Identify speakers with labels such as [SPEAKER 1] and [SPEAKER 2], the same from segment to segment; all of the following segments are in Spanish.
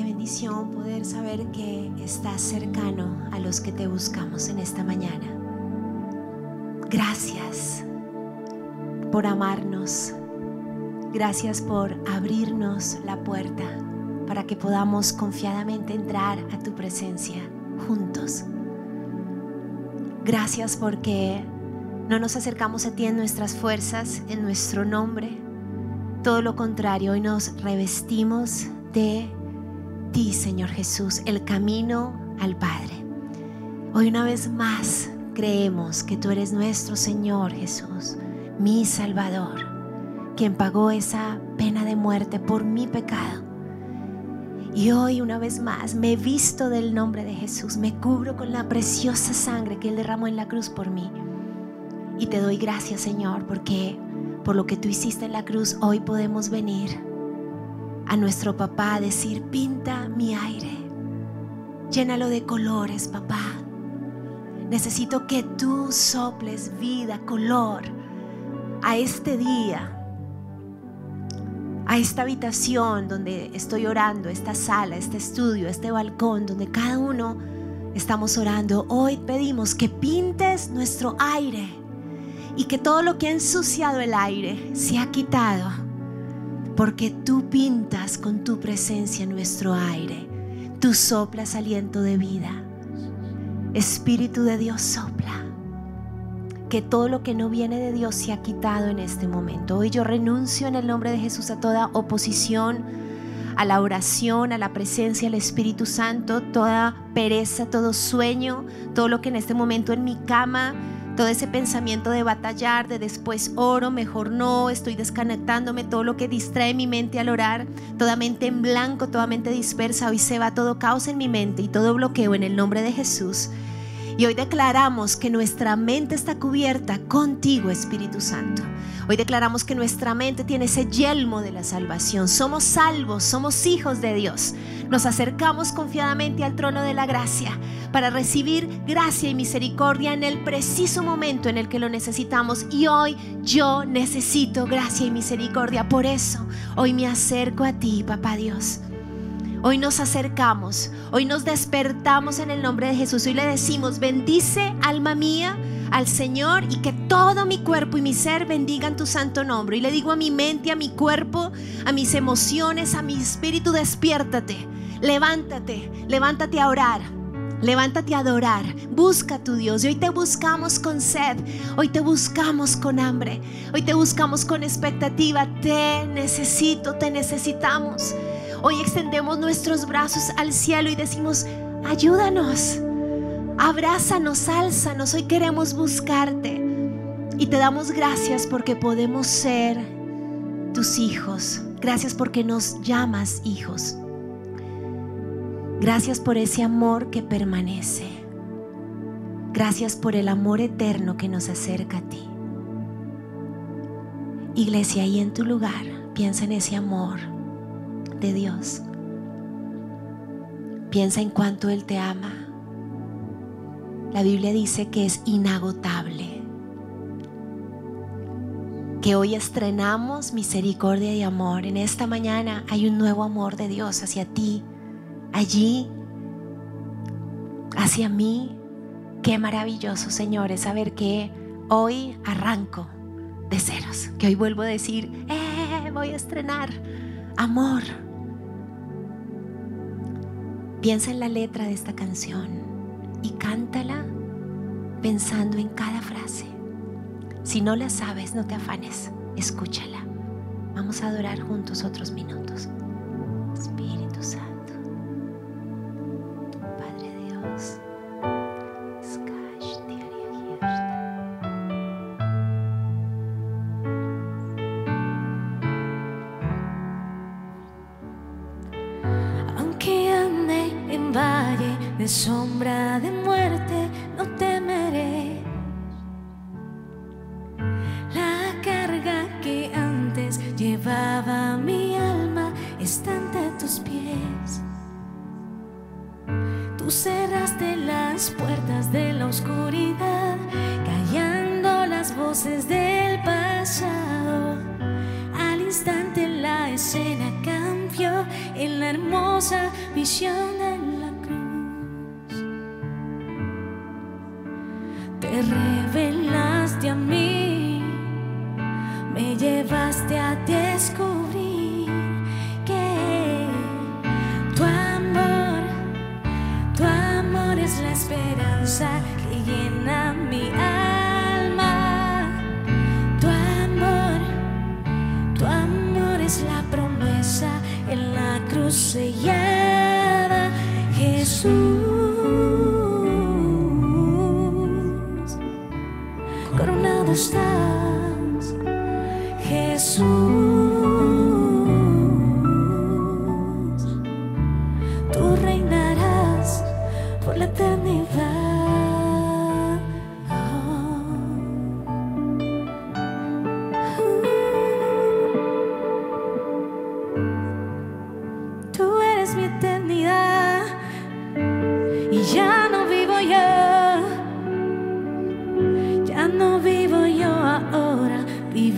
[SPEAKER 1] Qué bendición poder saber que estás cercano a los que te buscamos en esta mañana. Gracias por amarnos. Gracias por abrirnos la puerta para que podamos confiadamente entrar a tu presencia juntos. Gracias porque no nos acercamos a ti en nuestras fuerzas, en nuestro nombre. Todo lo contrario, hoy nos revestimos de ti, Señor Jesús, el camino al Padre. Hoy una vez más creemos que tú eres nuestro Señor Jesús, mi Salvador, quien pagó esa pena de muerte por mi pecado. Y hoy una vez más me visto del nombre de Jesús, me cubro con la preciosa sangre que Él derramó en la cruz por mí. Y te doy gracias, Señor, porque por lo que tú hiciste en la cruz, hoy podemos venir a nuestro papá decir, pinta mi aire, llénalo de colores, papá. Necesito que tú soples vida, color a este día, a esta habitación donde estoy orando, esta sala, este estudio, este balcón, donde cada uno estamos orando. Hoy pedimos que pintes nuestro aire y que todo lo que ha ensuciado el aire se ha quitado, porque tú pintas con tu presencia nuestro aire, tú soplas aliento de vida. Espíritu de Dios sopla. Que todo lo que no viene de Dios se ha quitado en este momento. Hoy yo renuncio en el nombre de Jesús a toda oposición, a la oración, a la presencia del Espíritu Santo, toda pereza, todo sueño, todo lo que en este momento en mi cama todo ese pensamiento de batallar, de después oro, mejor no, estoy desconectándome, todo lo que distrae mi mente al orar, toda mente en blanco, toda mente dispersa, hoy se va todo caos en mi mente y todo bloqueo en el nombre de Jesús. Y hoy declaramos que nuestra mente está cubierta contigo, Espíritu Santo. Hoy declaramos que nuestra mente tiene ese yelmo de la salvación. Somos salvos, somos hijos de Dios. Nos acercamos confiadamente al trono de la gracia para recibir gracia y misericordia en el preciso momento en el que lo necesitamos. Y hoy yo necesito gracia y misericordia. Por eso hoy me acerco a ti, Papá Dios. Hoy nos acercamos, hoy nos despertamos en el nombre de Jesús. Hoy le decimos, bendice alma mía al Señor y que todo mi cuerpo y mi ser bendigan tu santo nombre. Y le digo a mi mente, a mi cuerpo, a mis emociones, a mi espíritu, despiértate, levántate, levántate a orar. Levántate a adorar, busca a tu Dios. Y hoy te buscamos con sed, hoy te buscamos con hambre, hoy te buscamos con expectativa. Te necesito, te necesitamos. Hoy extendemos nuestros brazos al cielo y decimos, ayúdanos, abrázanos, álzanos, hoy queremos buscarte. Y te damos gracias porque podemos ser tus hijos. Gracias porque nos llamas hijos. Gracias por ese amor que permanece. Gracias por el amor eterno que nos acerca a ti. Iglesia, ahí en tu lugar, piensa en ese amor de Dios. Piensa en cuánto Él te ama. La Biblia dice que es inagotable. Que hoy estrenamos misericordia y amor. En esta mañana hay un nuevo amor de Dios hacia ti. Allí, hacia mí. Qué maravilloso, señores, saber que hoy arranco de ceros. Que hoy vuelvo a decir, eh, voy a estrenar amor. Piensa en la letra de esta canción y cántala pensando en cada frase. Si no la sabes, no te afanes, escúchala. Vamos a adorar juntos otros minutos.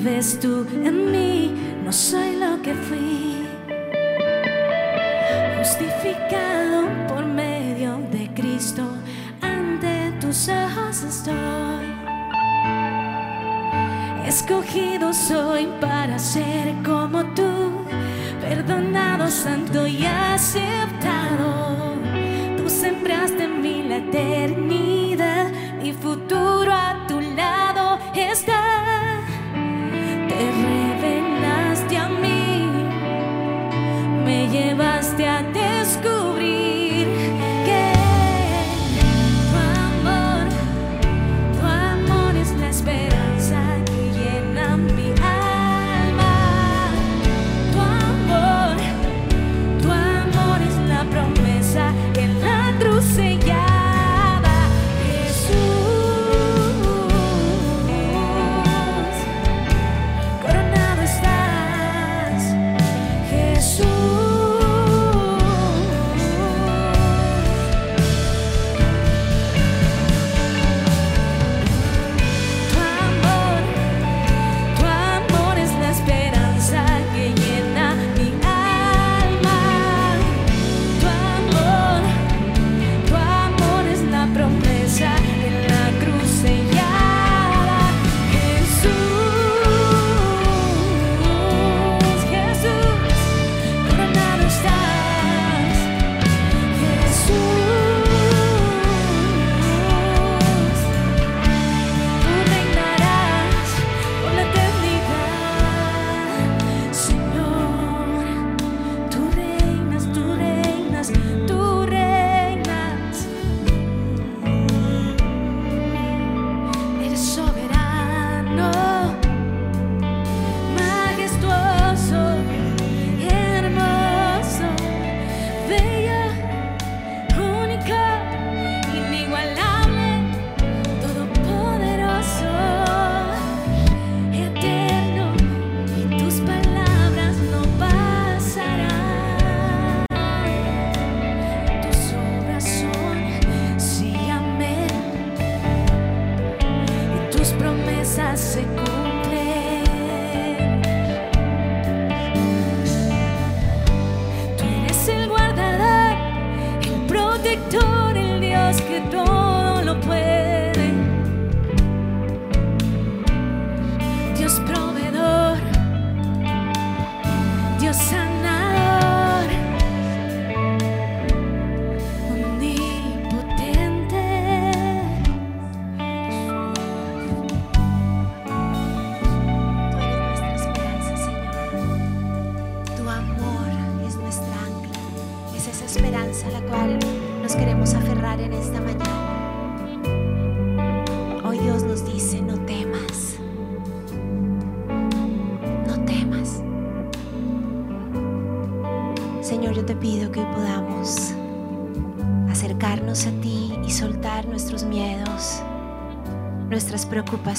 [SPEAKER 2] Vives tú en mí, no soy lo que fui. Justificado por medio de Cristo, ante tus ojos estoy. Escogido soy para ser como tú, perdonado, santo y aceptado. Tú sembraste en mí la eternidad, mi futuro a te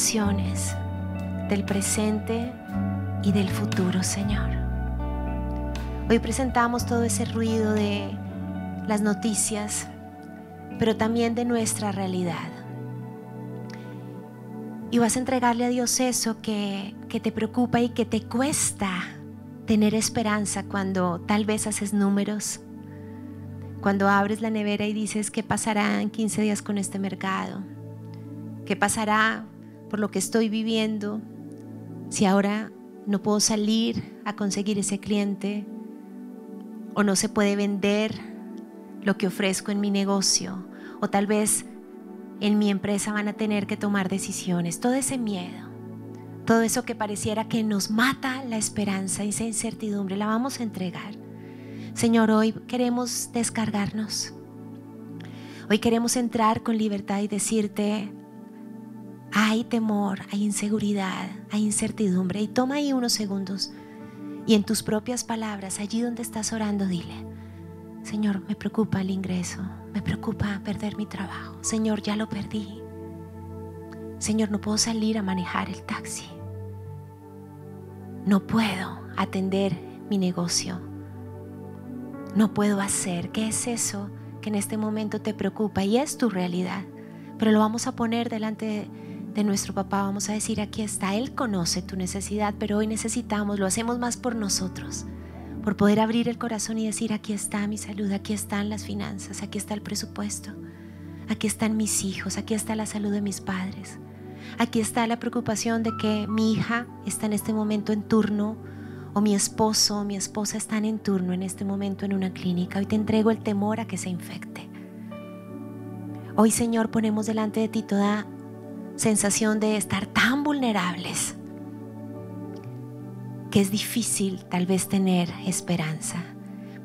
[SPEAKER 1] del presente y del futuro, Señor. Hoy presentamos todo ese ruido de las noticias, pero también de nuestra realidad. Y vas a entregarle a Dios eso que, que te preocupa y que te cuesta tener esperanza cuando tal vez haces números, cuando abres la nevera y dices qué pasará en 15 días con este mercado, qué pasará por lo que estoy viviendo, si ahora no puedo salir a conseguir ese cliente o no se puede vender lo que ofrezco en mi negocio o tal vez en mi empresa van a tener que tomar decisiones. Todo ese miedo, todo eso que pareciera que nos mata la esperanza y esa incertidumbre, la vamos a entregar. Señor, hoy queremos descargarnos. Hoy queremos entrar con libertad y decirte, hay temor, hay inseguridad, hay incertidumbre. Y toma ahí unos segundos y en tus propias palabras, allí donde estás orando, dile, Señor, me preocupa el ingreso, me preocupa perder mi trabajo. Señor, ya lo perdí. Señor, no puedo salir a manejar el taxi. No puedo atender mi negocio. No puedo hacer. ¿Qué es eso que en este momento te preocupa? Y es tu realidad. Pero lo vamos a poner delante de de nuestro papá, vamos a decir, aquí está, Él conoce tu necesidad, pero hoy necesitamos, lo hacemos más por nosotros, por poder abrir el corazón y decir, aquí está mi salud, aquí están las finanzas, aquí está el presupuesto, aquí están mis hijos, aquí está la salud de mis padres, aquí está la preocupación de que mi hija está en este momento en turno, o mi esposo mi esposa están en turno en este momento en una clínica. Hoy te entrego el temor a que se infecte. Hoy, Señor, ponemos delante de ti toda sensación de estar tan vulnerables que es difícil tal vez tener esperanza.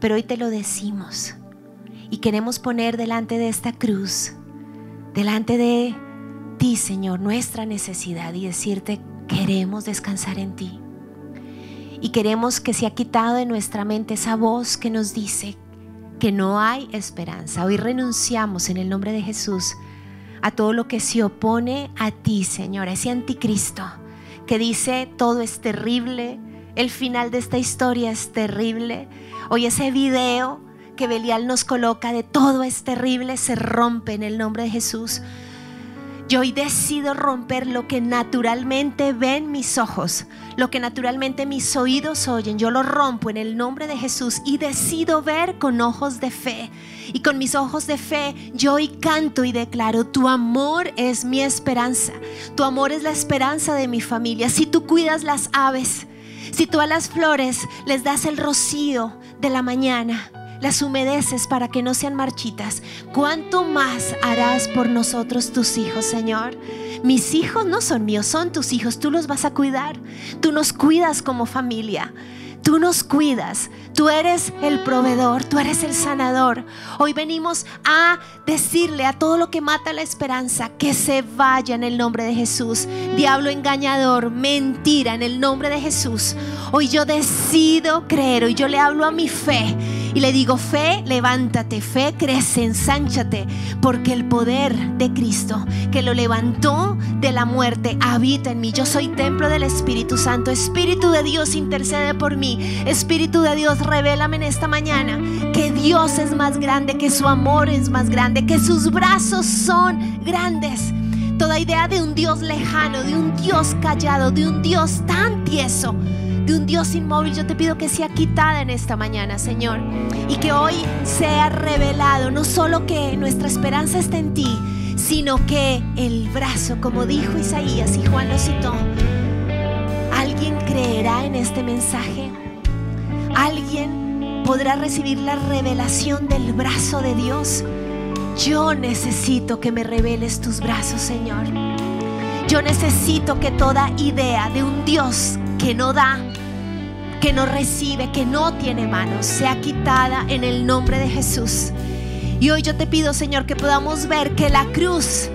[SPEAKER 1] Pero hoy te lo decimos y queremos poner delante de esta cruz, delante de ti, Señor, nuestra necesidad y decirte, queremos descansar en ti. Y queremos que se ha quitado de nuestra mente esa voz que nos dice que no hay esperanza. Hoy renunciamos en el nombre de Jesús a todo lo que se opone a ti, Señor, ese anticristo que dice todo es terrible, el final de esta historia es terrible. Hoy ese video que Belial nos coloca de todo es terrible se rompe en el nombre de Jesús. Yo hoy decido romper lo que naturalmente ven mis ojos, lo que naturalmente mis oídos oyen. Yo lo rompo en el nombre de Jesús y decido ver con ojos de fe. Y con mis ojos de fe yo hoy canto y declaro, tu amor es mi esperanza. Tu amor es la esperanza de mi familia. Si tú cuidas las aves, si tú a las flores les das el rocío de la mañana, las humedeces para que no sean marchitas, ¿cuánto más harás por nosotros tus hijos, Señor? Mis hijos no son míos, son tus hijos, tú los vas a cuidar, tú nos cuidas como familia. Tú nos cuidas, tú eres el proveedor, tú eres el sanador. Hoy venimos a decirle a todo lo que mata la esperanza que se vaya en el nombre de Jesús. Diablo engañador, mentira en el nombre de Jesús. Hoy yo decido creer, hoy yo le hablo a mi fe y le digo, fe, levántate, fe, crece, ensánchate, porque el poder de Cristo que lo levantó de la muerte habita en mí. Yo soy templo del Espíritu Santo. Espíritu de Dios intercede por mí. Espíritu de Dios, revélame en esta mañana que Dios es más grande, que su amor es más grande, que sus brazos son grandes. Toda idea de un Dios lejano, de un Dios callado, de un Dios tan tieso de un Dios inmóvil, yo te pido que sea quitada en esta mañana, Señor. Y que hoy sea revelado no solo que nuestra esperanza está en ti, sino que el brazo, como dijo Isaías y Juan lo citó, ¿alguien creerá en este mensaje? ¿Alguien podrá recibir la revelación del brazo de Dios? Yo necesito que me reveles tus brazos, Señor. Yo necesito que toda idea de un Dios que no da, que no recibe, que no tiene manos, sea quitada en el nombre de Jesús. Y hoy yo te pido, Señor, que podamos ver que la cruz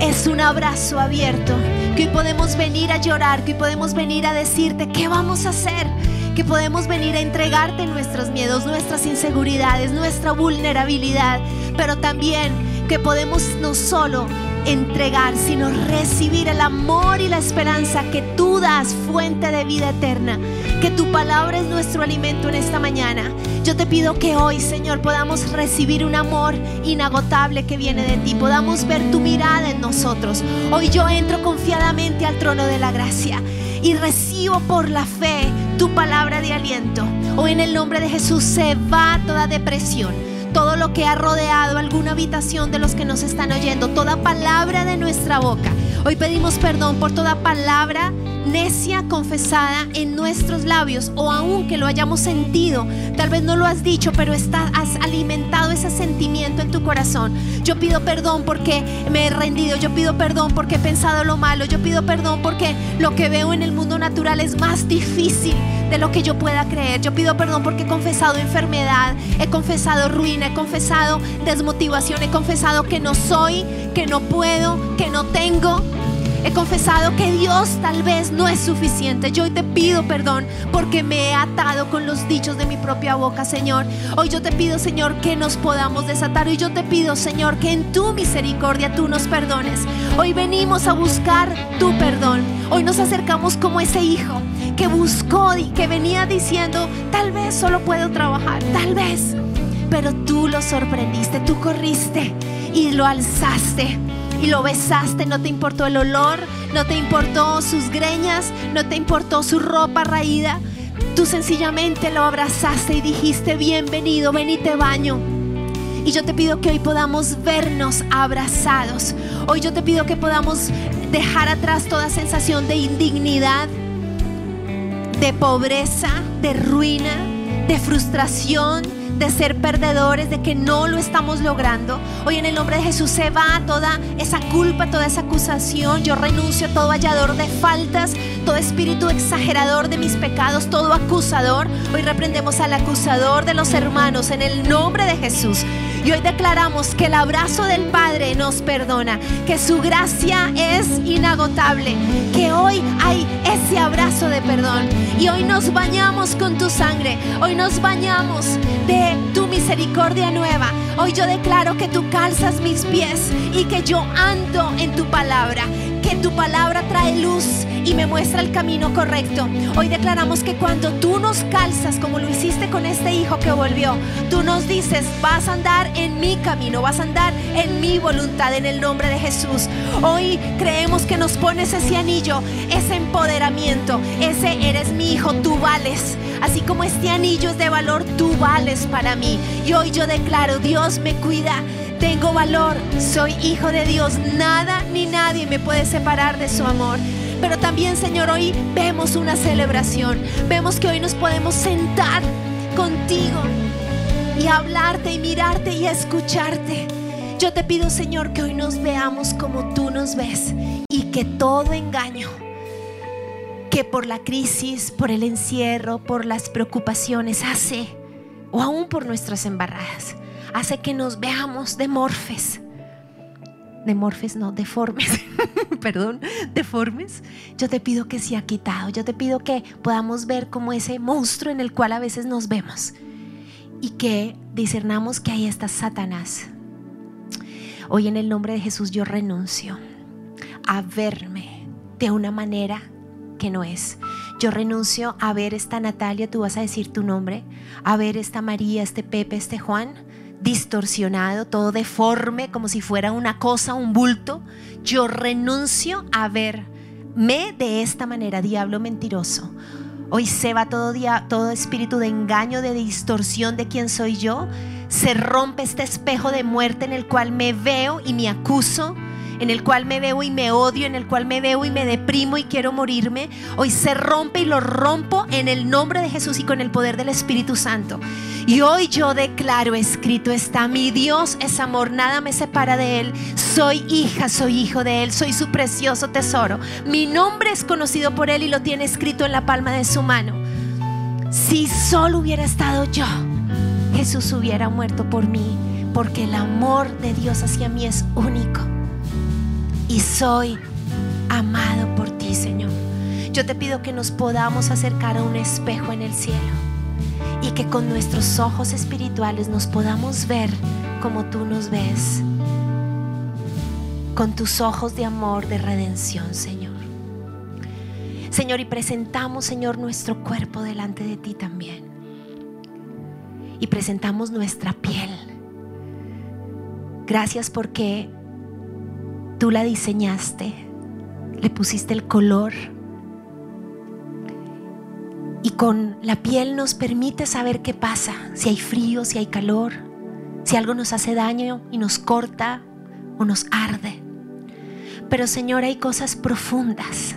[SPEAKER 1] es un abrazo abierto, que hoy podemos venir a llorar, que hoy podemos venir a decirte qué vamos a hacer, que podemos venir a entregarte nuestros miedos, nuestras inseguridades, nuestra vulnerabilidad, pero también que podemos no solo entregar, sino recibir el amor y la esperanza que tú das, fuente de vida eterna. Que tu palabra es nuestro alimento en esta mañana. Yo te pido que hoy, Señor, podamos recibir un amor inagotable que viene de ti. Podamos ver tu mirada en nosotros. Hoy yo entro confiadamente al trono de la gracia y recibo por la fe tu palabra de aliento. Hoy en el nombre de Jesús se va toda depresión todo lo que ha rodeado alguna habitación de los que nos están oyendo, toda palabra de nuestra boca. Hoy pedimos perdón por toda palabra necia confesada en nuestros labios o aún que lo hayamos sentido. Tal vez no lo has dicho, pero está, has alimentado ese sentimiento en tu corazón. Yo pido perdón porque me he rendido. Yo pido perdón porque he pensado lo malo. Yo pido perdón porque lo que veo en el mundo natural es más difícil de lo que yo pueda creer. Yo pido perdón porque he confesado enfermedad, he confesado ruina, he confesado desmotivación, he confesado que no soy, que no puedo, que no tengo. He confesado que Dios tal vez no es suficiente. Yo hoy te pido perdón porque me he atado con los dichos de mi propia boca, Señor. Hoy yo te pido, Señor, que nos podamos desatar. Hoy yo te pido, Señor, que en tu misericordia tú nos perdones. Hoy venimos a buscar tu perdón. Hoy nos acercamos como ese hijo que buscó y que venía diciendo, tal vez solo puedo trabajar, tal vez. Pero tú lo sorprendiste, tú corriste y lo alzaste y lo besaste, no te importó el olor, no te importó sus greñas, no te importó su ropa raída. Tú sencillamente lo abrazaste y dijiste, bienvenido, ven y te baño. Y yo te pido que hoy podamos vernos abrazados. Hoy yo te pido que podamos dejar atrás toda sensación de indignidad, de pobreza, de ruina, de frustración, de ser perdedores, de que no lo estamos logrando. Hoy en el nombre de Jesús se va toda esa culpa, toda esa acusación. Yo renuncio a todo hallador de faltas, todo espíritu exagerador de mis pecados, todo acusador. Hoy reprendemos al acusador de los hermanos en el nombre de Jesús. Y hoy declaramos que el abrazo del Padre nos perdona, que su gracia es inagotable, que hoy hay ese abrazo de perdón. Y hoy nos bañamos con tu sangre, hoy nos bañamos de tu misericordia nueva. Hoy yo declaro que tú calzas mis pies y que yo ando en tu palabra, que tu palabra trae luz y me muestra el camino correcto. Hoy declaramos que cuando tú nos calzas, como lo hiciste con este hijo que volvió, tú nos dices, vas a andar en mi camino, vas a andar en mi voluntad, en el nombre de Jesús. Hoy creemos que nos pones ese anillo, ese empoderamiento, ese eres mi hijo, tú vales. Así como este anillo es de valor, tú vales para mí. Y hoy yo declaro, Dios me cuida. Tengo valor, soy hijo de Dios, nada ni nadie me puede separar de su amor. Pero también, Señor, hoy vemos una celebración. Vemos que hoy nos podemos sentar contigo y hablarte y mirarte y escucharte. Yo te pido, Señor, que hoy nos veamos como tú nos ves y que todo engaño que por la crisis, por el encierro, por las preocupaciones hace, o aún por nuestras embarradas, hace que nos veamos demorfes. Demorfes, no, deformes, perdón, deformes. Yo te pido que sea quitado, yo te pido que podamos ver como ese monstruo en el cual a veces nos vemos y que discernamos que ahí está Satanás. Hoy en el nombre de Jesús yo renuncio a verme de una manera que no es. Yo renuncio a ver esta Natalia, tú vas a decir tu nombre, a ver esta María, este Pepe, este Juan, distorsionado, todo deforme, como si fuera una cosa, un bulto. Yo renuncio a verme de esta manera, diablo mentiroso. Hoy se va todo, espíritu de engaño, de distorsión de quién soy yo. Se rompe este espejo de muerte en el cual me veo y me acuso en el cual me veo y me odio, en el cual me veo y me deprimo y quiero morirme, hoy se rompe y lo rompo en el nombre de Jesús y con el poder del Espíritu Santo. Y hoy yo declaro, escrito está, mi Dios es amor, nada me separa de Él. Soy hija, soy hijo de Él, soy su precioso tesoro. Mi nombre es conocido por Él y lo tiene escrito en la palma de su mano. Si solo hubiera estado yo, Jesús hubiera muerto por mí porque el amor de Dios hacia mí es único y soy amado por ti, Señor. Yo te pido que nos podamos acercar a un espejo en el cielo y que con nuestros ojos espirituales nos podamos ver como tú nos ves, con tus ojos de amor, de redención, Señor. Señor, y presentamos, Señor, nuestro cuerpo delante de ti también. Y presentamos nuestra piel. Gracias porque tú la diseñaste, le pusiste el color. Y con la piel nos permite saber qué pasa, si hay frío, si hay calor, si algo nos hace daño y nos corta o nos arde. Pero Señor, hay cosas profundas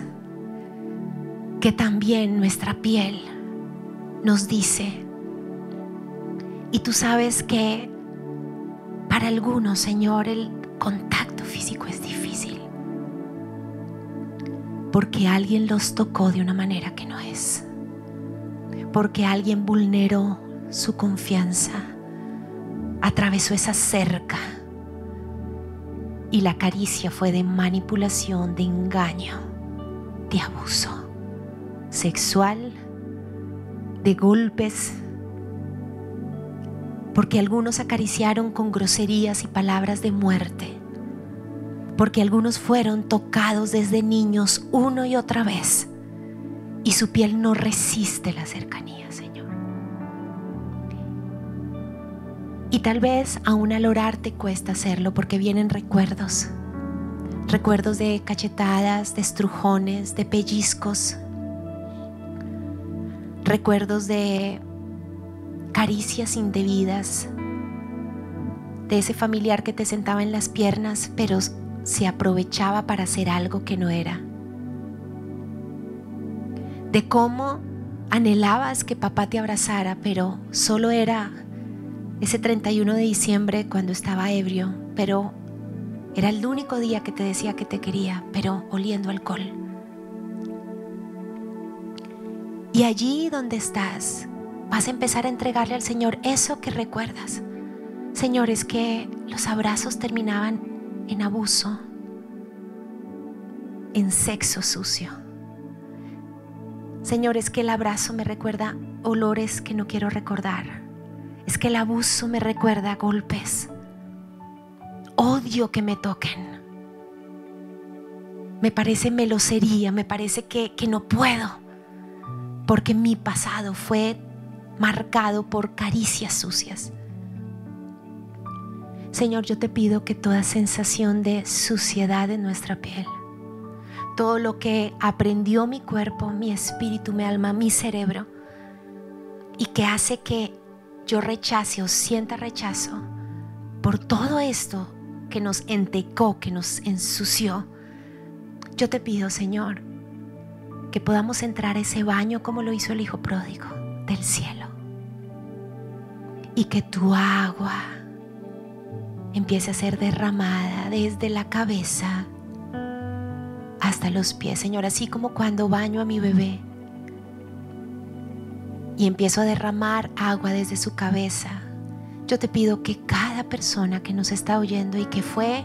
[SPEAKER 1] que también nuestra piel nos dice. Y tú sabes que para algunos, Señor, el contacto físico es difícil. Porque alguien los tocó de una manera que no es. Porque alguien vulneró su confianza, atravesó esa cerca. Y la caricia fue de manipulación, de engaño, de abuso sexual, de golpes, porque algunos acariciaron con groserías y palabras de muerte, porque algunos fueron tocados desde niños uno y otra vez y su piel no resiste la cercanía, Señor. Y tal vez aún al orar te cuesta hacerlo porque vienen recuerdos, recuerdos de cachetadas, de estrujones, de pellizcos, recuerdos de caricias indebidas, de ese familiar que te sentaba en las piernas, pero se aprovechaba para hacer algo que no era, de cómo anhelabas que papá te abrazara, pero solo era ese 31 de diciembre cuando estaba ebrio, pero era el único día que te decía que te quería, pero oliendo alcohol. Y allí donde estás, vas a empezar a entregarle al Señor eso que recuerdas. Señor, es que los abrazos terminaban en abuso, en sexo sucio. Señor, es que el abrazo me recuerda olores que no quiero recordar. Es que el abuso me recuerda golpes. Odio que me toquen. Me parece melosería, me parece que, que no puedo porque mi pasado fue marcado por caricias sucias. Señor, yo te pido que toda sensación de suciedad en nuestra piel, todo lo que aprendió mi cuerpo, mi espíritu, mi alma, mi cerebro, y que hace que yo rechace o sienta rechazo por todo esto que nos entecó, que nos ensució, yo te pido, Señor, que podamos entrar a ese baño como lo hizo el Hijo Pródigo del cielo. Y que tu agua empiece a ser derramada desde la cabeza hasta los pies, Señor, así como cuando baño a mi bebé y empiezo a derramar agua desde su cabeza. Yo te pido que cada persona que nos está oyendo y que fue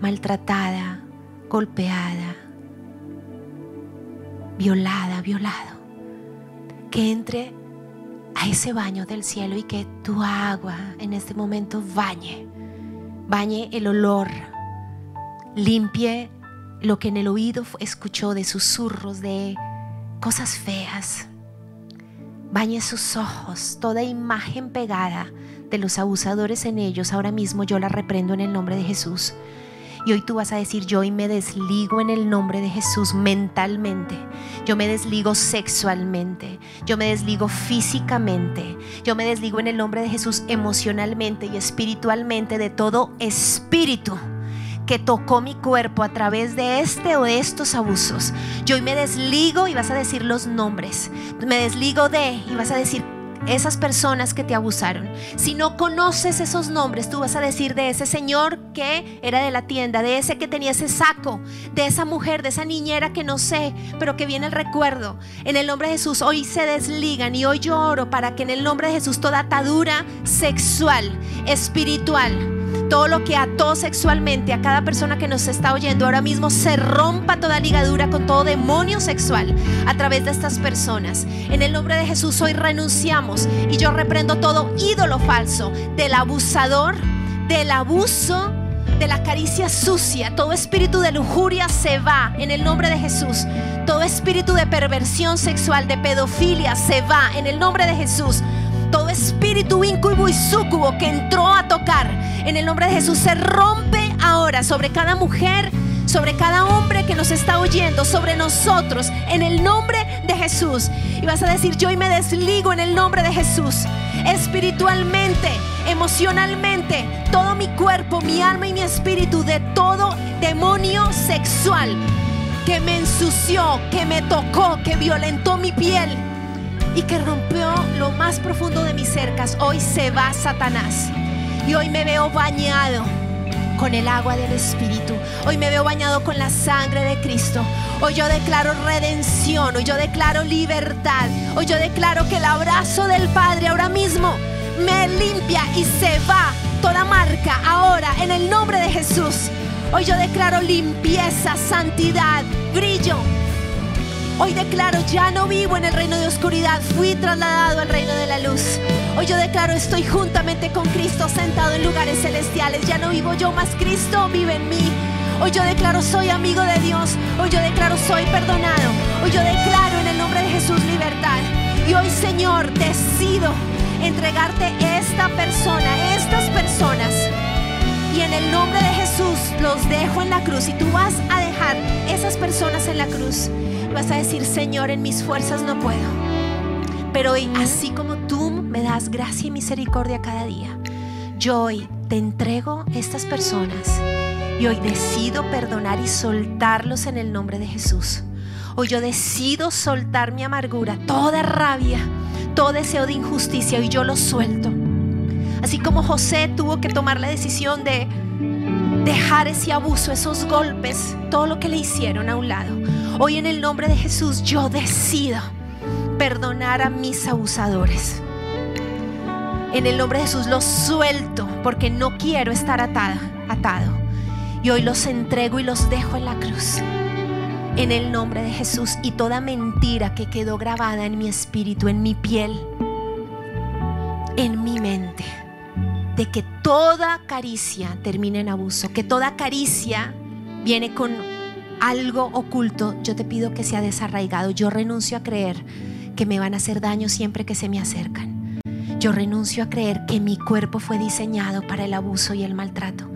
[SPEAKER 1] maltratada, golpeada, violada, violado, que entre a ese baño del cielo y que tu agua en este momento bañe, bañe el olor, limpie lo que en el oído escuchó de susurros, de cosas feas, bañe sus ojos, toda imagen pegada de los abusadores en ellos, ahora mismo yo la reprendo en el nombre de Jesús. Y hoy tú vas a decir, yo hoy me desligo en el nombre de Jesús mentalmente. Yo me desligo sexualmente. Yo me desligo físicamente. Yo me desligo en el nombre de Jesús emocionalmente y espiritualmente de todo espíritu que tocó mi cuerpo a través de este o de estos abusos. Yo hoy me desligo y vas a decir los nombres. Me desligo de y vas a decir esas personas que te abusaron. Si no conoces esos nombres, tú vas a decir de ese señor era de la tienda, de ese que tenía ese saco, de esa mujer, de esa niñera que no sé, pero que viene el recuerdo. En el nombre de Jesús, hoy se desligan y hoy yo oro para que en el nombre de Jesús toda atadura sexual, espiritual, todo lo que ató sexualmente a cada persona que nos está oyendo ahora mismo se rompa toda ligadura con todo demonio sexual a través de estas personas. En el nombre de Jesús hoy renunciamos y yo reprendo todo ídolo falso del abusador, del abuso de la caricia sucia, todo espíritu de lujuria se va en el nombre de Jesús. Todo espíritu de perversión sexual, de pedofilia se va en el nombre de Jesús. Todo espíritu incubo y súcubo que entró a tocar en el nombre de Jesús se rompe ahora sobre cada mujer, sobre cada hombre que nos está oyendo, sobre nosotros, en el nombre de Jesús. Y vas a decir, yo hoy me desligo en el nombre de Jesús. Espiritualmente, emocionalmente, todo mi cuerpo, mi alma y mi espíritu de todo demonio sexual que me ensució, que me tocó, que violentó mi piel y que rompió lo más profundo de mis cercas. Hoy se va Satanás. Y hoy me veo bañado con el agua del Espíritu. Hoy me veo bañado con la sangre de Cristo. Hoy yo declaro redención. Hoy yo declaro libertad. Hoy yo declaro que el abrazo del Padre ahora mismo me limpia y se va toda marca ahora en el nombre de Jesús. Hoy yo declaro limpieza, santidad, brillo. Hoy declaro, ya no vivo en el reino de oscuridad, fui trasladado al reino de la luz. Hoy yo declaro, estoy juntamente con Cristo sentado en lugares celestiales. Ya no vivo yo, más Cristo vive en mí. Hoy yo declaro, soy amigo de Dios. Hoy yo declaro, soy perdonado. Hoy yo declaro en el nombre de Jesús libertad. Y hoy, Señor, decido entregarte esta persona, estas personas. Y en el nombre de Jesús los dejo en la cruz. Y tú vas a dejar esas personas en la cruz. Vas a decir, Señor, en mis fuerzas no puedo. Pero hoy, así como tú me das gracia y misericordia cada día, yo hoy te entrego estas personas y hoy decido perdonar y soltarlos en el nombre de Jesús. Hoy yo decido soltar mi amargura, toda rabia, todo deseo de injusticia y yo lo suelto. Así como José tuvo que tomar la decisión de dejar ese abuso, esos golpes, todo lo que le hicieron a un lado. Hoy en el nombre de Jesús yo decido perdonar a mis abusadores. En el nombre de Jesús los suelto porque no quiero estar atada, atado. Y hoy los entrego y los dejo en la cruz. En el nombre de Jesús y toda mentira que quedó grabada en mi espíritu, en mi piel, en mi mente, de que toda caricia termine en abuso, que toda caricia viene con algo oculto, yo te pido que sea desarraigado. Yo renuncio a creer que me van a hacer daño siempre que se me acercan. Yo renuncio a creer que mi cuerpo fue diseñado para el abuso y el maltrato.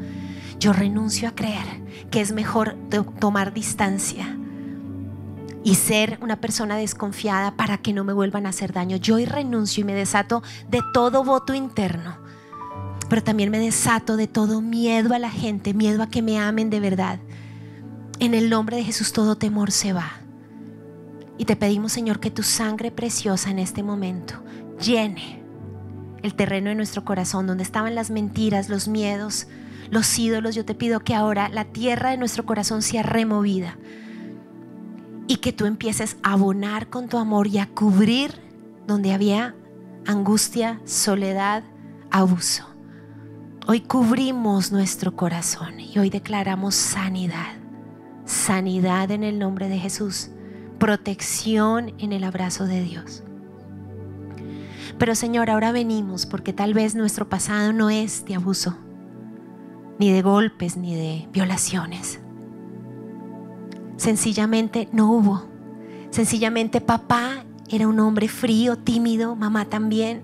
[SPEAKER 1] Yo renuncio a creer que es mejor tomar distancia y ser una persona desconfiada para que no me vuelvan a hacer daño. Yo renuncio y me desato de todo voto interno, pero también me desato de todo miedo a la gente, miedo a que me amen de verdad. En el nombre de Jesús todo temor se va. Y te pedimos, Señor, que tu sangre preciosa en este momento llene el terreno de nuestro corazón, donde estaban las mentiras, los miedos, los ídolos. Yo te pido que ahora la tierra de nuestro corazón sea removida y que tú empieces a abonar con tu amor y a cubrir donde había angustia, soledad, abuso. Hoy cubrimos nuestro corazón y hoy declaramos sanidad, sanidad en el nombre de Jesús protección en el abrazo de Dios. Pero Señor, ahora venimos porque tal vez nuestro pasado no es de abuso, ni de golpes, ni de violaciones. Sencillamente no hubo. Sencillamente papá era un hombre frío, tímido, mamá también.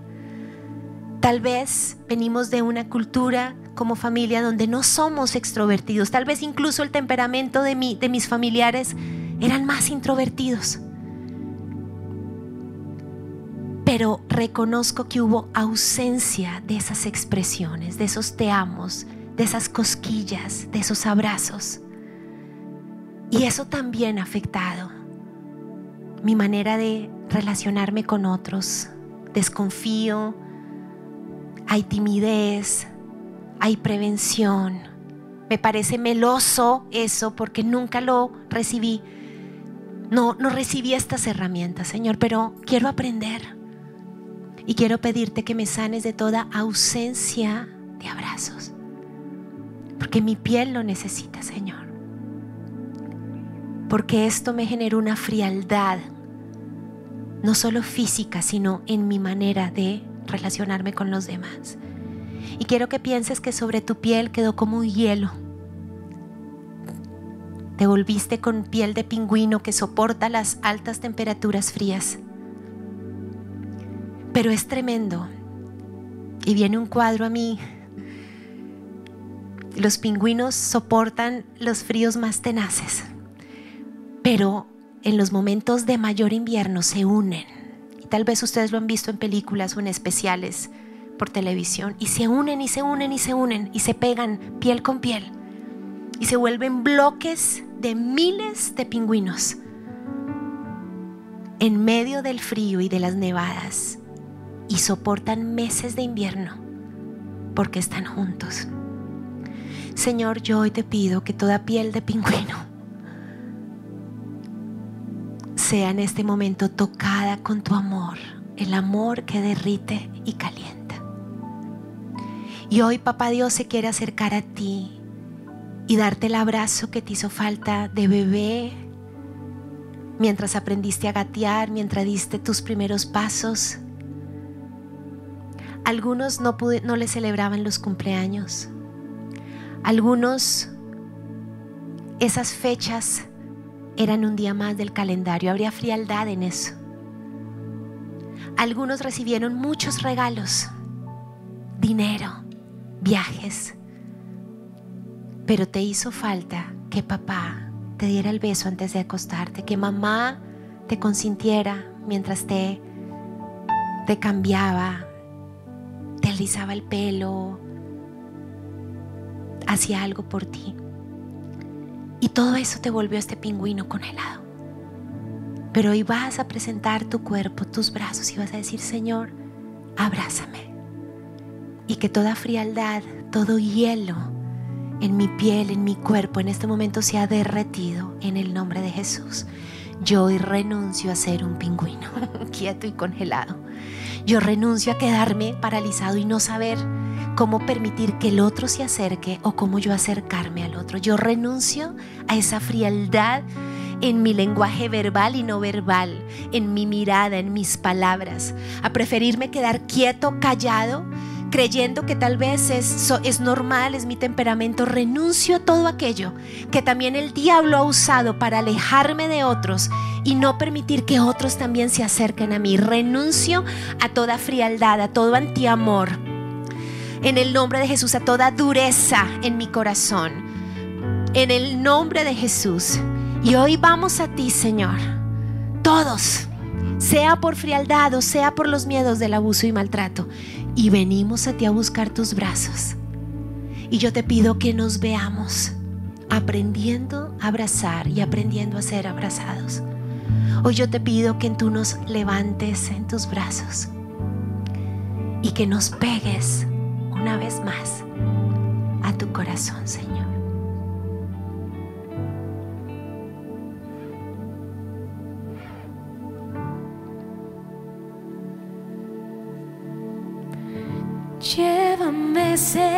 [SPEAKER 1] Tal vez venimos de una cultura como familia donde no somos extrovertidos. Tal vez incluso el temperamento de, de mis familiares eran más introvertidos. Pero reconozco que hubo ausencia de esas expresiones, de esos te amos, de esas cosquillas, de esos abrazos. Y eso también ha afectado mi manera de relacionarme con otros. Desconfío, hay timidez, hay prevención. Me parece meloso eso porque nunca lo recibí no, no recibí estas herramientas, Señor, pero quiero aprender. Y quiero pedirte que me sanes de toda ausencia de abrazos, porque mi piel lo necesita, Señor. Porque esto me genera una frialdad, no solo física, sino en mi manera de relacionarme con los demás. Y quiero que pienses que sobre tu piel quedó como un hielo. Te volviste con piel de pingüino que soporta las altas temperaturas frías. Pero es tremendo. Y viene un cuadro a mí. Los pingüinos soportan los fríos más tenaces. Pero en los momentos de mayor invierno se unen. Y tal vez ustedes lo han visto en películas o en especiales por televisión. Y se unen y se unen y se unen y se pegan piel con piel. Y se vuelven bloques de miles de pingüinos en medio del frío y de las nevadas y soportan meses de invierno porque están juntos. Señor, yo hoy te pido que toda piel de pingüino sea en este momento tocada con tu amor, el amor que derrite y calienta. Y hoy Papá Dios se quiere acercar a ti y darte el abrazo que te hizo falta de bebé mientras aprendiste a gatear, mientras diste tus primeros pasos algunos no, le celebraban los cumpleaños. Algunos, esas fechas eran un día más del calendario. Habría frialdad en eso. Algunos recibieron muchos regalos, dinero, viajes. Pero te hizo falta que papá te diera el beso antes de acostarte, que mamá te consintiera mientras te, te cambiaba, alisaba el pelo, hacía algo por ti. Y todo eso te volvió este pingüino congelado. Pero hoy vas a presentar tu cuerpo, tus brazos y vas a decir, Señor, abrázame. Y que toda frialdad, todo hielo en mi piel, en mi cuerpo, en este momento se ha derretido en el nombre de Jesús. Yo hoy renuncio a ser un pingüino, quieto y congelado. Yo renuncio a quedarme paralizado y no saber cómo permitir que el otro se acerque o cómo yo acercarme al otro. Yo renuncio a esa frialdad en mi lenguaje verbal y no verbal, en mi mirada, en mis palabras, a preferirme quedar quieto, callado creyendo que tal vez es, es normal, es mi temperamento, renuncio a todo aquello que también el diablo ha usado para alejarme de otros y no permitir que otros también se acerquen a mí. Renuncio a toda frialdad, a todo antiamor. En el nombre de Jesús, a toda dureza en mi corazón. En el nombre de Jesús. Y hoy vamos a ti, Señor. Todos sea por frialdad o sea por los miedos del abuso y maltrato. Y venimos a ti a buscar tus brazos. Y yo te pido que nos veamos aprendiendo a abrazar y aprendiendo a ser abrazados. Hoy yo te pido que tú nos levantes en tus brazos y que nos pegues una vez más a tu corazón, Señor.
[SPEAKER 2] Llévame,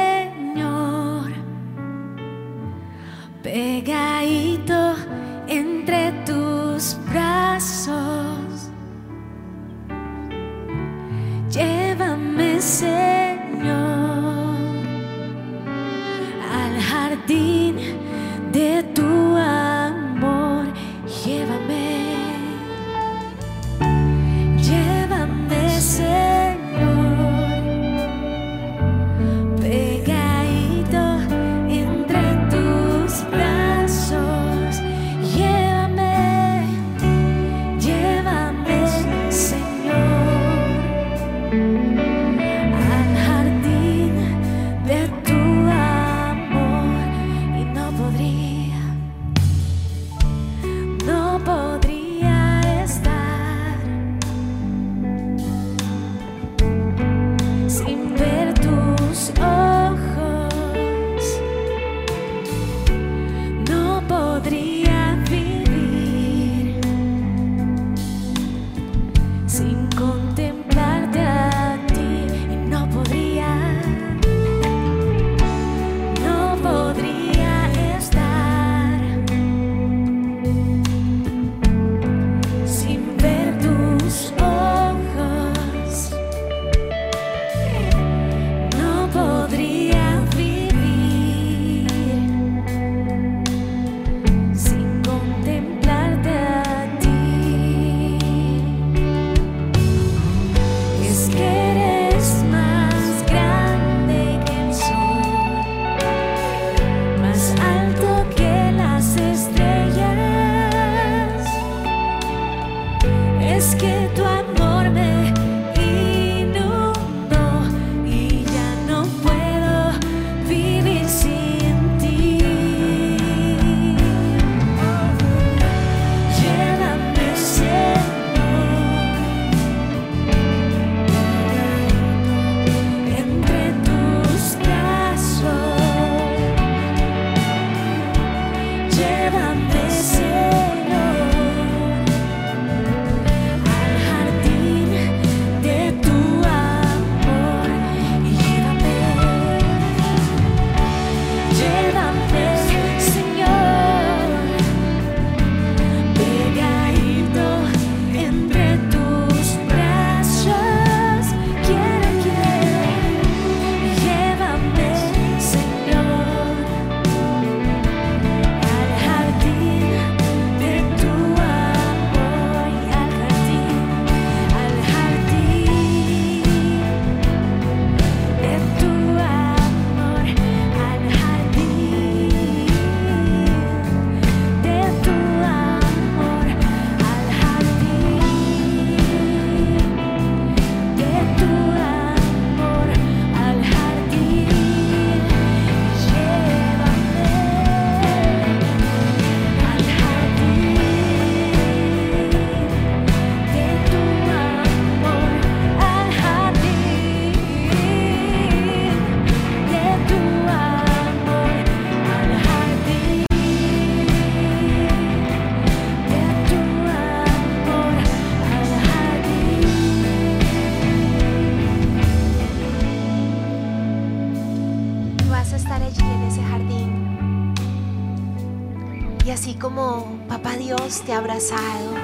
[SPEAKER 1] Y así como Papá Dios te ha abrazado,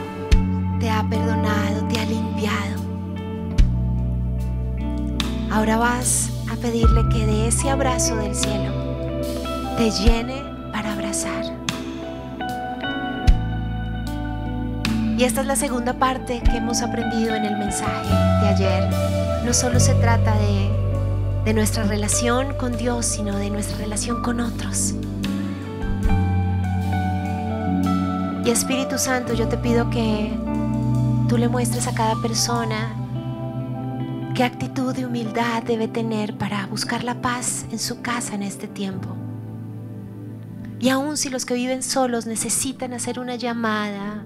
[SPEAKER 1] te ha perdonado, te ha limpiado, ahora vas a pedirle que de ese abrazo del cielo te llene para abrazar. Y esta es la segunda parte que hemos aprendido en el mensaje de ayer. No solo se trata de, de nuestra relación con Dios, sino de nuestra relación con otros. Y Espíritu Santo, yo te pido que tú le muestres a cada persona qué actitud de humildad debe tener para buscar la paz en su casa en este tiempo. Y aun si los que viven solos necesitan hacer una llamada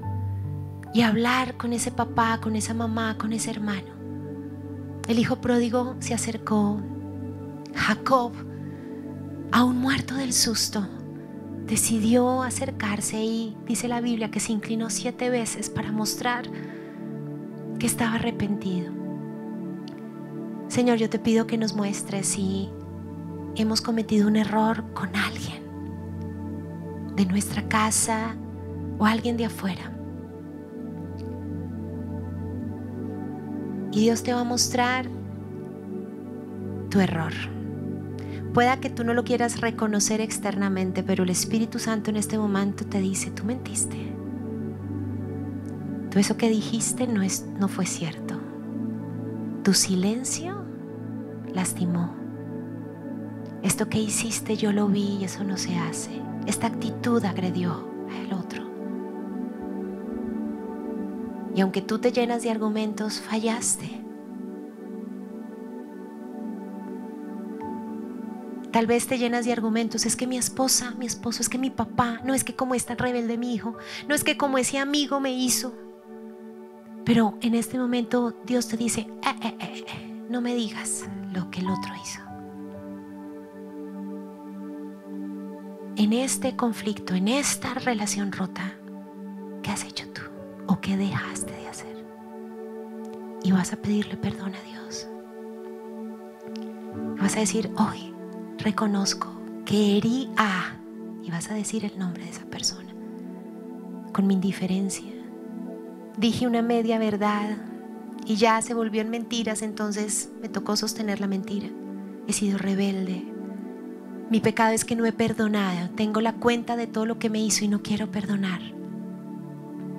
[SPEAKER 1] y hablar con ese papá, con esa mamá, con ese hermano. El hijo pródigo se acercó. Jacob, aún muerto del susto, decidió acercarse y dice la Biblia que se inclinó siete veces para mostrar que estaba arrepentido. Señor, yo te pido que nos muestres si hemos cometido un error con alguien de nuestra casa o alguien de afuera. Y Dios te va a mostrar tu error. Pueda que tú no lo quieras reconocer externamente, pero el Espíritu Santo en este momento te dice, tú mentiste. Tú eso que dijiste no, es, no fue cierto. Tu silencio lastimó. Esto que hiciste yo lo vi y eso no se hace. Esta actitud agredió al otro. Y aunque tú te llenas de argumentos, fallaste. Tal vez te llenas de argumentos, es que mi esposa, mi esposo, es que mi papá, no es que como es tan rebelde mi hijo, no es que como ese amigo me hizo. Pero en este momento Dios te dice, eh, eh, eh, eh no me digas lo que el otro hizo. En este conflicto, en esta relación rota, ¿qué has hecho tú? ¿O qué dejaste de hacer? Y vas a pedirle perdón a Dios. Vas a decir, hoy reconozco que herí a, y vas a decir el nombre de esa persona, con mi indiferencia. Dije una media verdad y ya se volvió en mentiras, entonces me tocó sostener la mentira. He sido rebelde. Mi pecado es que no he perdonado. Tengo la cuenta de todo lo que me hizo y no quiero perdonar.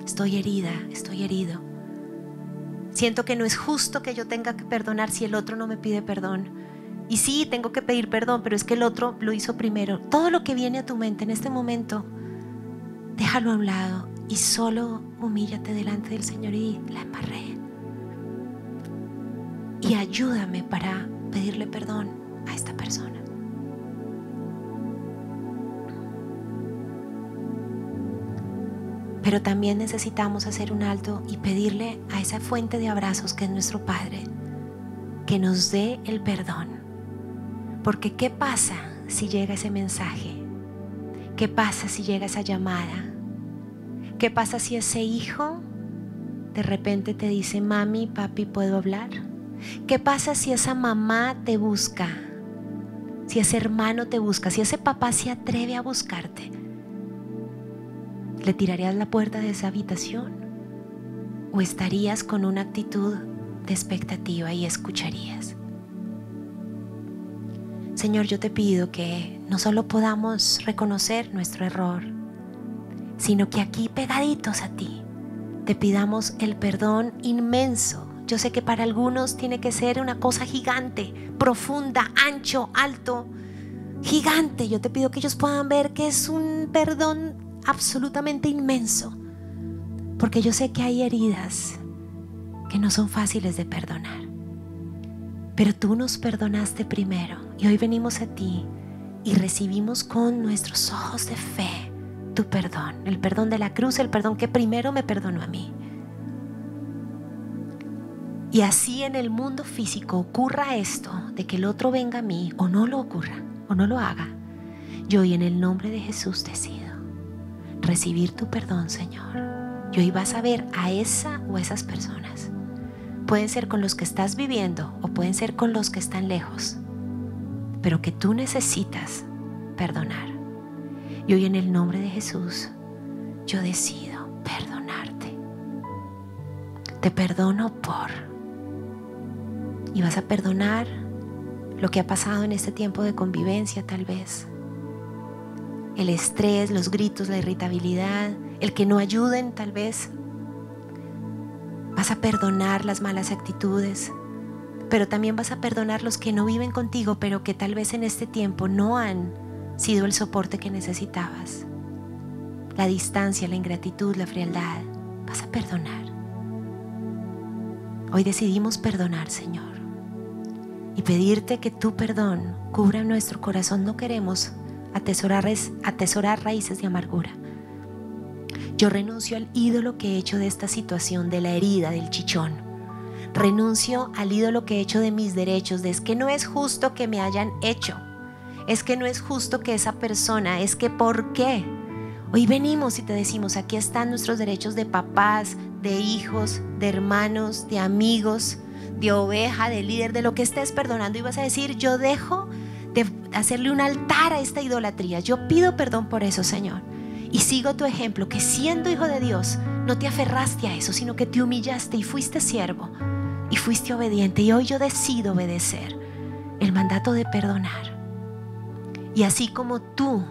[SPEAKER 1] Estoy herida, estoy herido. Siento que no es justo que yo tenga que perdonar si el otro no me pide perdón. Y sí, tengo que pedir perdón, pero es que el otro lo hizo primero. Todo lo que viene a tu mente en este momento, déjalo a un lado y solo humíllate delante del Señor y la embarré. Y ayúdame para pedirle perdón a esta persona. Pero también necesitamos hacer un alto y pedirle a esa fuente de abrazos que es nuestro Padre, que nos dé el perdón porque ¿qué pasa si llega ese mensaje? ¿Qué pasa si llega esa llamada? ¿Qué pasa si ese hijo de repente te dice, mami, papi, ¿puedo hablar? ¿Qué pasa si esa mamá te busca? Si ese hermano te busca, si ese papá se atreve a buscarte, ¿le tirarías la puerta de esa habitación? ¿O estarías con una actitud de expectativa y escucharías? Señor, yo te pido que no solo podamos reconocer nuestro error, sino que aquí pegaditos a ti te pidamos el perdón inmenso. Yo sé que para algunos tiene que ser una cosa gigante, profunda, ancho, alto, gigante. Yo te pido que ellos puedan ver que es un perdón absolutamente inmenso, porque yo sé que hay heridas que no son fáciles de perdonar. Pero tú nos perdonaste primero y hoy venimos a ti y recibimos con nuestros ojos de fe tu perdón, el perdón de la cruz, el perdón que primero me perdonó a mí. Y así en el mundo físico ocurra esto, de que el otro venga a mí o no lo ocurra o no lo haga, yo hoy en el nombre de Jesús decido recibir tu perdón, Señor. Y hoy vas a ver a esa o esas personas pueden ser con los que estás viviendo o pueden ser con los que están lejos, pero que tú necesitas perdonar. Y hoy en el nombre de Jesús yo decido perdonarte. Te perdono por. Y vas a perdonar lo que ha pasado en este tiempo de convivencia tal vez. El estrés, los gritos, la irritabilidad, el que no ayuden tal vez. Vas a perdonar las malas actitudes, pero también vas a perdonar los que no viven contigo, pero que tal vez en este tiempo no han sido el soporte que necesitabas. La distancia, la ingratitud, la frialdad, vas a perdonar. Hoy decidimos perdonar, Señor, y pedirte que tu perdón cubra nuestro corazón. No queremos atesorar, atesorar raíces de amargura. Yo renuncio al ídolo que he hecho de esta situación, de la herida, del chichón Renuncio al ídolo que he hecho de mis derechos, de es que no es justo que me hayan hecho. Es que no es justo que esa persona, es que ¿por qué? Hoy venimos y te decimos, aquí están nuestros derechos de papás, de hijos, de hermanos, de amigos, de oveja, de líder, de lo que estés perdonando. Y vas a decir, yo dejo de hacerle un altar a esta idolatría. Yo pido perdón por eso, Señor. Y sigo tu ejemplo, que siendo hijo de Dios, no te aferraste a eso, sino que te humillaste y fuiste siervo y fuiste obediente y hoy yo decido obedecer el mandato de perdonar. Y así como tú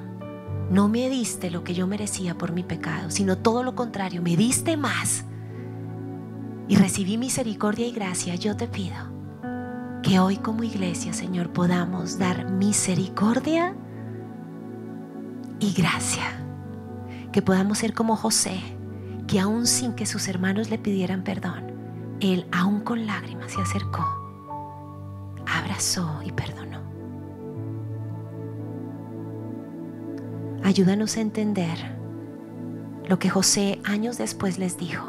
[SPEAKER 1] no me diste lo que yo merecía por mi pecado, sino todo lo contrario, me diste más y recibí misericordia y gracia, yo te pido que hoy como iglesia, Señor, podamos dar misericordia y gracia. Que podamos ser como José, que aún sin que sus hermanos le pidieran perdón, él, aún con lágrimas, se acercó, abrazó y perdonó. Ayúdanos a entender lo que José años después les dijo.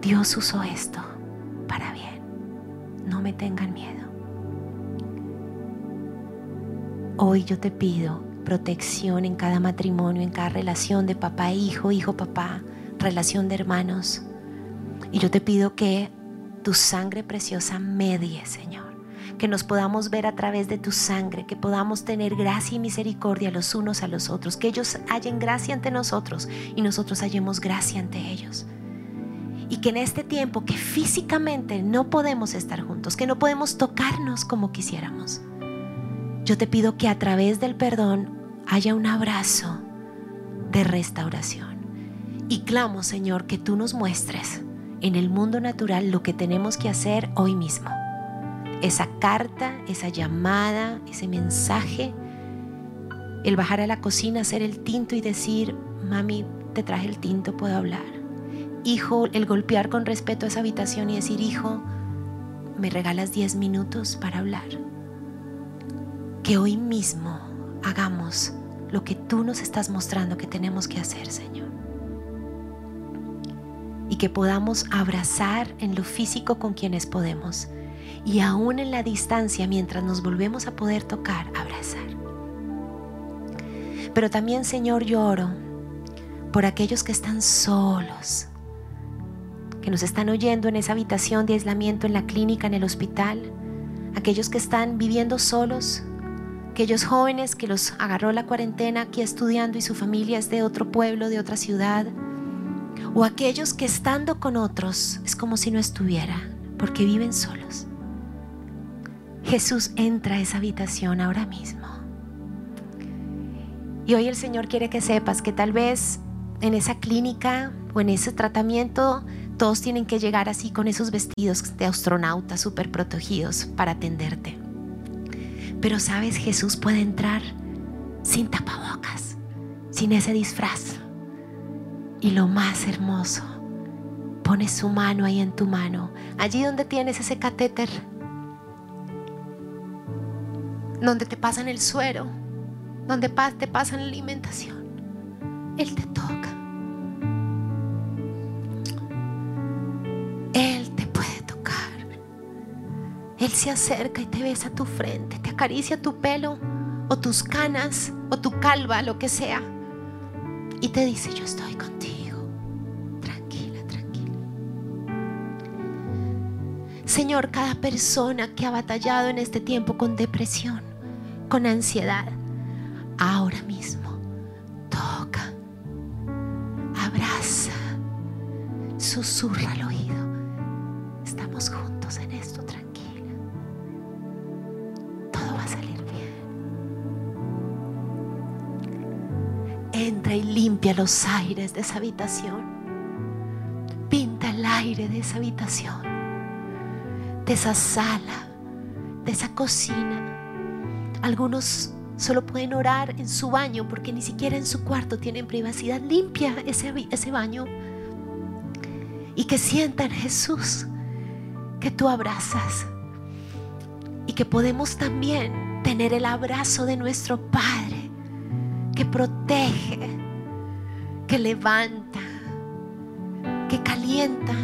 [SPEAKER 1] Dios usó esto para bien. No me tengan miedo. Hoy yo te pido protección en cada matrimonio, en cada relación de papá e hijo, hijo-papá, relación de hermanos y yo te pido que tu sangre preciosa medie, Señor. Que nos podamos ver a través de tu sangre, que podamos tener gracia y misericordia los unos a los otros, que ellos hallen gracia ante nosotros y nosotros hallemos gracia ante ellos. Y que en este tiempo que físicamente no podemos estar juntos, que no podemos tocarnos como quisiéramos, yo te pido que a través del perdón haya un abrazo de restauración. Y clamo, Señor, que tú nos muestres en el mundo natural lo que tenemos que hacer hoy mismo. Esa carta, esa llamada, ese mensaje, el bajar a la cocina, hacer el tinto y decir, mami, te traje el tinto, puedo hablar. Hijo, el golpear con respeto a esa habitación y decir, hijo, me regalas 10 minutos para hablar. Que hoy mismo hagamos lo que tú nos estás mostrando que tenemos que hacer, Señor y que podamos abrazar en lo físico con quienes podemos y aún en la distancia mientras nos volvemos a poder tocar, abrazar. Pero también, Señor, yo oro por aquellos que están solos, que nos están oyendo en esa habitación de aislamiento en la clínica, en el hospital, aquellos que están viviendo solos, aquellos jóvenes que los agarró la cuarentena aquí estudiando y su familia es de otro pueblo, de otra ciudad o aquellos que estando con otros es como si no estuviera, porque viven solos. Jesús entra a esa habitación ahora mismo. Y hoy el Señor quiere que sepas que tal vez en esa clínica o en ese tratamiento todos tienen que llegar así con esos vestidos de astronauta súper protegidos para atenderte. Pero sabes, Jesús puede entrar sin tapabocas, sin ese disfraz y lo más hermoso, pone su mano ahí en tu mano, allí donde tienes ese catéter, donde te pasan el suero, donde te pasan la alimentación. Él te toca. Él te puede tocar. Él se acerca y te besa tu frente, te acaricia tu pelo o tus canas o tu calva, lo que sea. Y te dice, yo estoy contigo. Señor, cada persona que ha batallado en este tiempo con depresión, con ansiedad, ahora mismo toca. susurra al oído. Estamos juntos en esto, tranquila. Todo va a salir bien. Entra y limpia los aires de esa habitación. Pinta el aire de esa habitación, de esa sala, de esa cocina. Algunos solo pueden orar en su baño porque ni siquiera en su cuarto tienen privacidad. Limpia ese, ese baño y que sientan Jesús que tú abrazas y que podemos también tener el abrazo de nuestro Padre que protege, que levanta, que calienta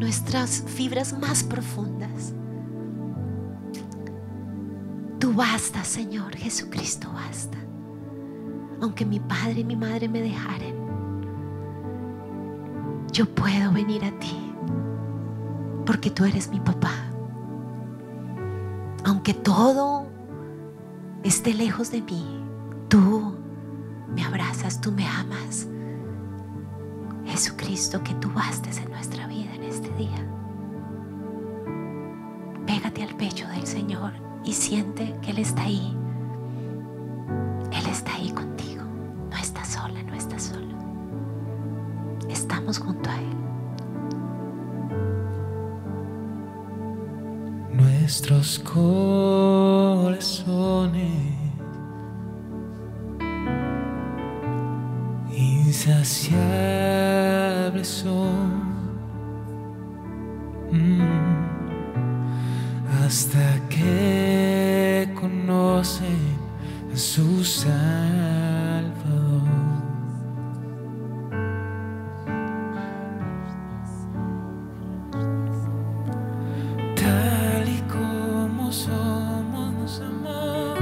[SPEAKER 1] nuestras fibras más profundas. Tú basta, Señor, Jesucristo basta. Aunque mi padre y mi madre me dejaren, yo puedo venir a ti porque tú eres mi papá. Aunque todo esté lejos de mí, tú me abrazas, tú me amas. Jesucristo, que tú bastes en nuestra vida este día. Pégate al pecho del Señor y siente que Él está ahí. Él está ahí contigo. No estás sola, no estás solo. Estamos junto a Él.
[SPEAKER 3] Nuestros corazones insaciables son hasta que conocen a su Salvador. Tal y como somos, nos amó.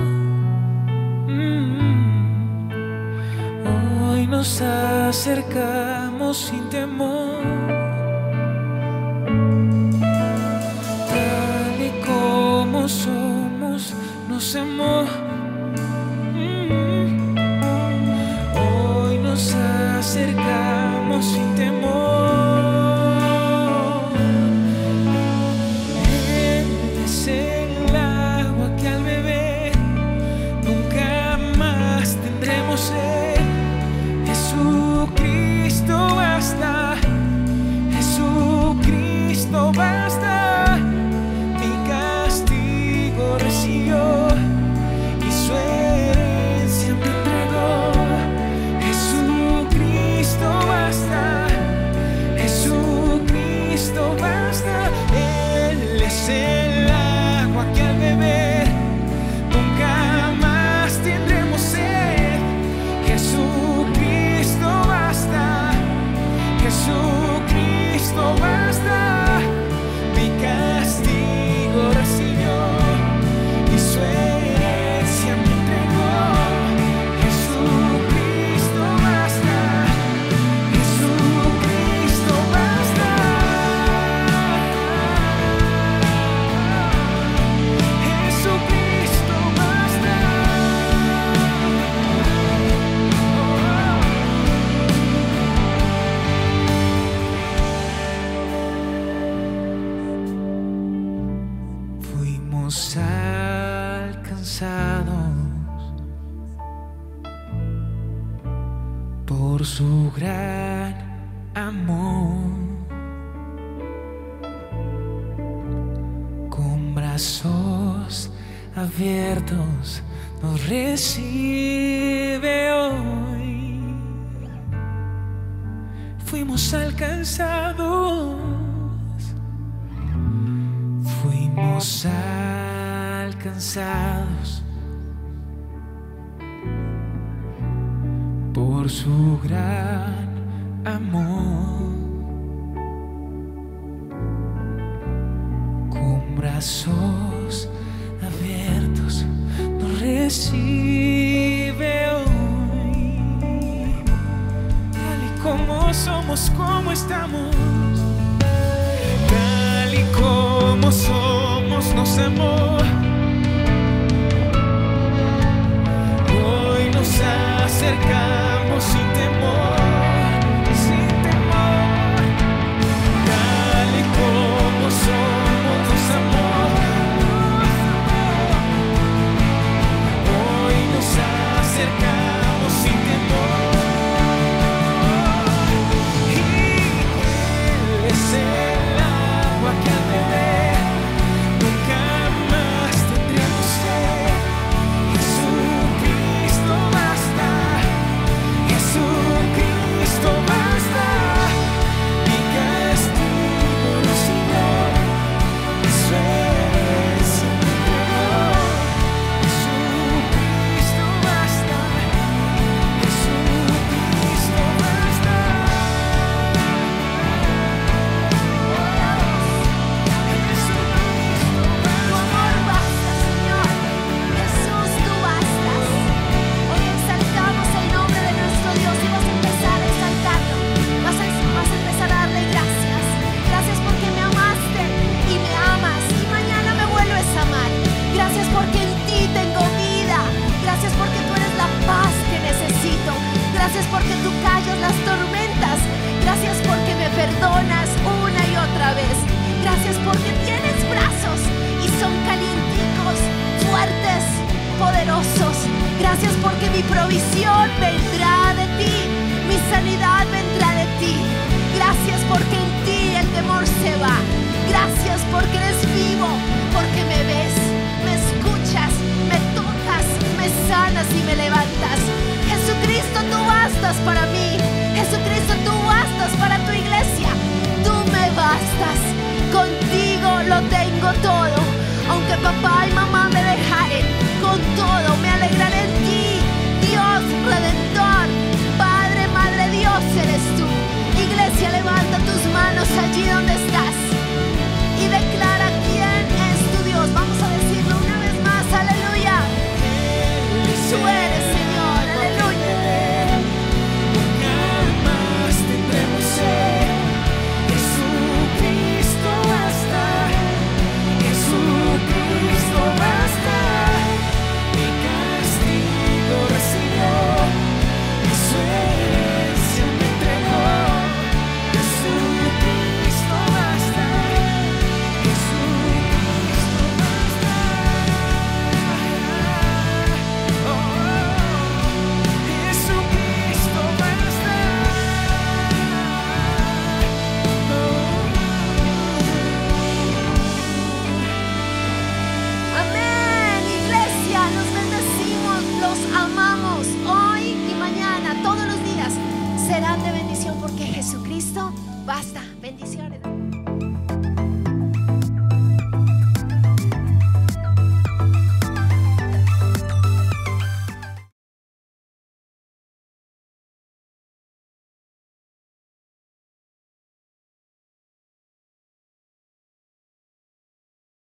[SPEAKER 3] Mm. Hoy nos acercamos sin temor. Somos, nos amó. Mm. Hoy nos acercamos alcanzados. Fuimos alcanzados por su gran amor. Con brazos abiertos nos recibe somos, como estamos. Tal y como somos, nos amó. Hoy nos acercamos sin temor. porque tú callas las tormentas. Gracias porque me perdonas una y otra vez. Gracias porque tienes brazos y son calienticos, fuertes, poderosos.
[SPEAKER 1] Gracias porque mi provisión vendrá de ti, mi sanidad vendrá de ti. Gracias porque en ti el temor se va. Gracias porque eres vivo, porque me ves, me escuchas, me tocas, me sanas y me levantas. Jesucristo, tú bastas para mí. Jesucristo, tú bastas para tu iglesia. Tú me bastas. Contigo lo tengo todo. Aunque papá y mamá me dejaren, con todo me alegraré en ti. Dios redentor, Padre, Madre Dios eres tú. Iglesia, levanta tus manos allí donde estás